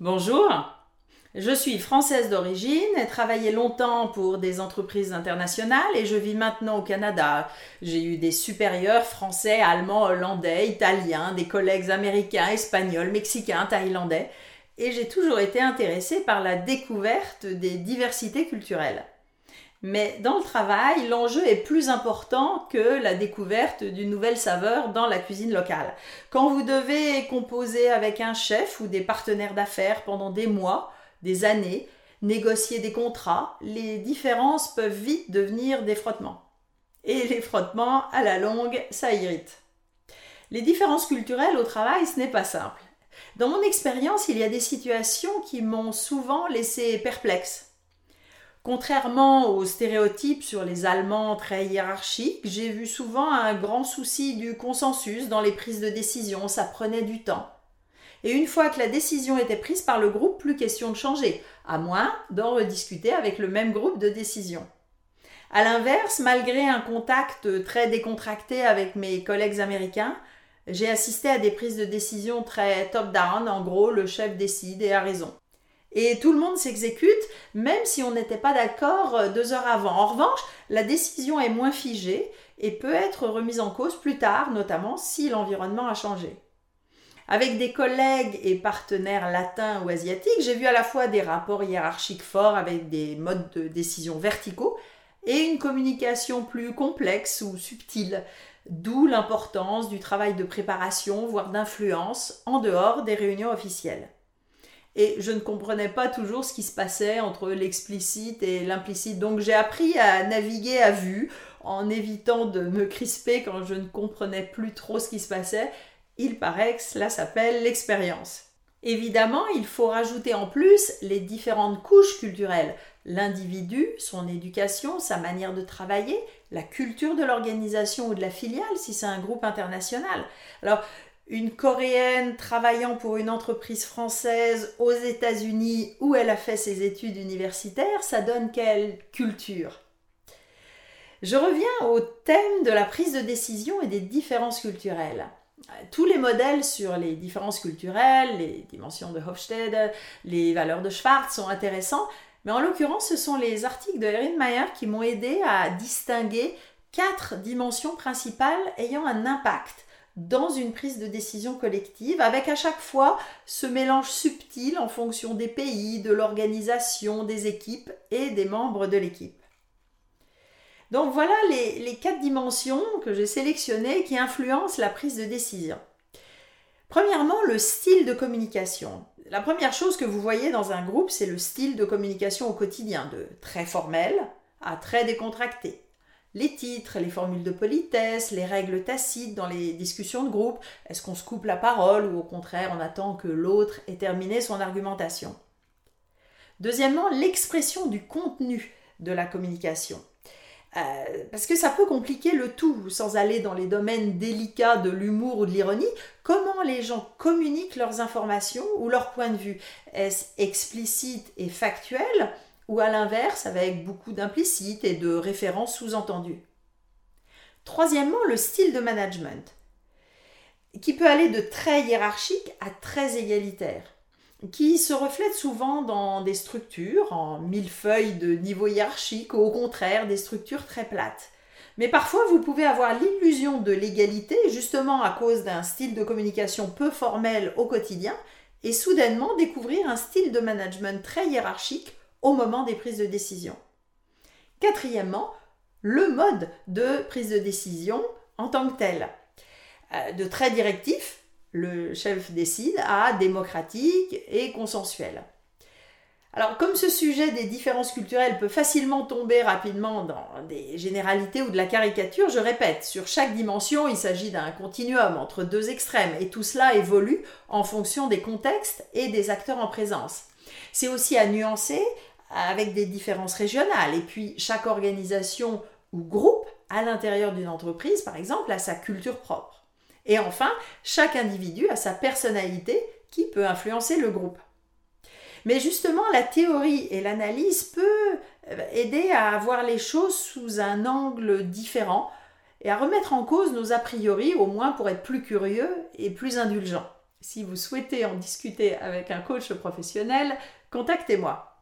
Bonjour, je suis française d'origine, ai travaillé longtemps pour des entreprises internationales et je vis maintenant au Canada. J'ai eu des supérieurs français, allemands, hollandais, italiens, des collègues américains, espagnols, mexicains, thaïlandais et j'ai toujours été intéressée par la découverte des diversités culturelles. Mais dans le travail, l'enjeu est plus important que la découverte d'une nouvelle saveur dans la cuisine locale. Quand vous devez composer avec un chef ou des partenaires d'affaires pendant des mois, des années, négocier des contrats, les différences peuvent vite devenir des frottements. Et les frottements, à la longue, ça irrite. Les différences culturelles au travail, ce n'est pas simple. Dans mon expérience, il y a des situations qui m'ont souvent laissé perplexe. Contrairement aux stéréotypes sur les Allemands très hiérarchiques, j'ai vu souvent un grand souci du consensus dans les prises de décision, ça prenait du temps. Et une fois que la décision était prise par le groupe, plus question de changer, à moins d'en rediscuter avec le même groupe de décision. A l'inverse, malgré un contact très décontracté avec mes collègues américains, j'ai assisté à des prises de décision très top-down, en gros, le chef décide et a raison et tout le monde s'exécute, même si on n'était pas d'accord euh, deux heures avant. En revanche, la décision est moins figée et peut être remise en cause plus tard, notamment si l'environnement a changé. Avec des collègues et partenaires latins ou asiatiques, j'ai vu à la fois des rapports hiérarchiques forts avec des modes de décision verticaux et une communication plus complexe ou subtile, d'où l'importance du travail de préparation, voire d'influence, en dehors des réunions officielles et je ne comprenais pas toujours ce qui se passait entre l'explicite et l'implicite. Donc j'ai appris à naviguer à vue en évitant de me crisper quand je ne comprenais plus trop ce qui se passait. Il paraît que cela s'appelle l'expérience. Évidemment, il faut rajouter en plus les différentes couches culturelles. L'individu, son éducation, sa manière de travailler, la culture de l'organisation ou de la filiale si c'est un groupe international. Alors, une Coréenne travaillant pour une entreprise française aux États-Unis où elle a fait ses études universitaires, ça donne quelle culture? Je reviens au thème de la prise de décision et des différences culturelles. Tous les modèles sur les différences culturelles, les dimensions de Hofstede, les valeurs de Schwartz sont intéressants, mais en l'occurrence, ce sont les articles de Erin Meyer qui m'ont aidé à distinguer quatre dimensions principales ayant un impact dans une prise de décision collective, avec à chaque fois ce mélange subtil en fonction des pays, de l'organisation, des équipes et des membres de l'équipe. Donc voilà les, quatre dimensions que j'ai sélectionnées qui influencent la prise de décision. Premièrement, le style de communication. La première chose que vous voyez dans un groupe, c'est le style de communication au quotidien, de très formel à très décontracté les titres, les formules de politesse, les règles tacites dans les discussions de groupe. Est-ce qu'on se coupe la parole ou au contraire on attend que l'autre ait terminé son argumentation? Deuxièmement, l'expression du contenu de la communication. Euh, parce que ça peut compliquer le tout sans aller dans les domaines délicats de l'humour ou de l'ironie. Comment les gens communiquent leurs informations ou leur point de vue? Est-ce explicite et factuel? Ou à l'inverse avec beaucoup d'implicite et de références sous-entendues. Troisièmement, le style de management, qui peut aller de très hiérarchique à très égalitaire, qui se reflète souvent dans des structures en mille feuilles de niveau hiérarchique ou au contraire des structures très plates. Mais parfois, vous pouvez avoir l'illusion de l'égalité justement à cause d'un style de communication peu formel au quotidien et soudainement découvrir un style de management très hiérarchique au moment des prises de décision. Quatrièmement, le mode de prise de décision en tant que tel. Euh, de très directif, le chef décide, à démocratique et consensuel. Alors, comme ce sujet des différences culturelles peut facilement tomber rapidement dans des généralités ou de la caricature, je répète, sur chaque dimension, il s'agit d'un continuum entre deux extrêmes, et tout cela évolue en fonction des contextes et des acteurs en présence. C'est aussi à nuancer avec des différences régionales. Et puis chaque organisation ou groupe à l'intérieur d'une entreprise, par exemple, a sa culture propre. Et enfin, chaque individu a sa personnalité qui peut influencer le groupe. Mais justement, la théorie et l'analyse peuvent aider à voir les choses sous un angle différent et à remettre en cause nos a priori, au moins pour être plus curieux et plus indulgents. Si vous souhaitez en discuter avec un coach professionnel, contactez-moi.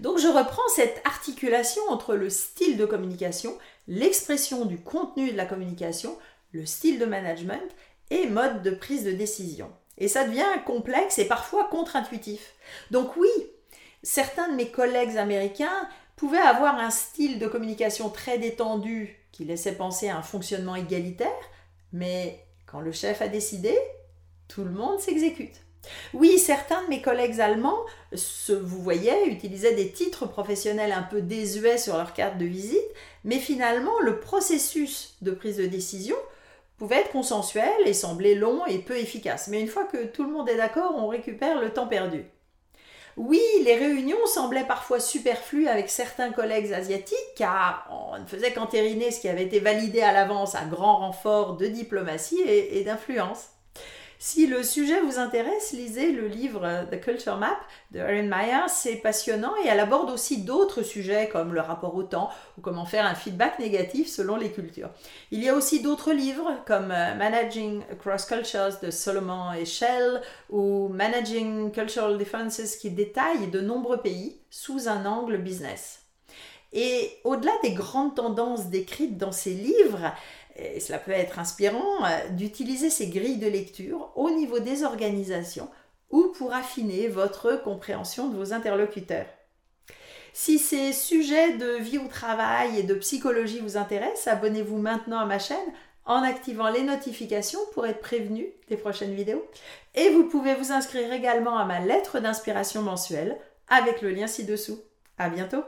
Donc je reprends cette articulation entre le style de communication, l'expression du contenu de la communication, le style de management et mode de prise de décision. Et ça devient complexe et parfois contre-intuitif. Donc oui, certains de mes collègues américains pouvaient avoir un style de communication très détendu qui laissait penser à un fonctionnement égalitaire, mais quand le chef a décidé, tout le monde s'exécute. Oui, certains de mes collègues allemands, vous voyez, utilisaient des titres professionnels un peu désuets sur leur carte de visite, mais finalement, le processus de prise de décision pouvait être consensuel et semblait long et peu efficace. Mais une fois que tout le monde est d'accord, on récupère le temps perdu. Oui, les réunions semblaient parfois superflues avec certains collègues asiatiques car on ne faisait qu'entériner ce qui avait été validé à l'avance à grand renfort de diplomatie et d'influence. Si le sujet vous intéresse, lisez le livre The Culture Map de Erin Meyer. C'est passionnant et elle aborde aussi d'autres sujets comme le rapport au temps ou comment faire un feedback négatif selon les cultures. Il y a aussi d'autres livres comme euh, Managing Across Cultures de Solomon et Shell ou Managing Cultural Differences qui détaillent de nombreux pays sous un angle business. Et au-delà des grandes tendances décrites dans ces livres, et cela peut être inspirant, euh, d'utiliser ces grilles de lecture au niveau des organisations ou pour affiner votre compréhension de vos interlocuteurs. Si ces sujets de vie au travail et de psychologie vous intéressent, abonnez-vous maintenant à ma chaîne en activant les notifications pour être prévenu des prochaines vidéos. Et vous pouvez vous inscrire également à ma lettre d'inspiration mensuelle avec le lien ci-dessous. À bientôt!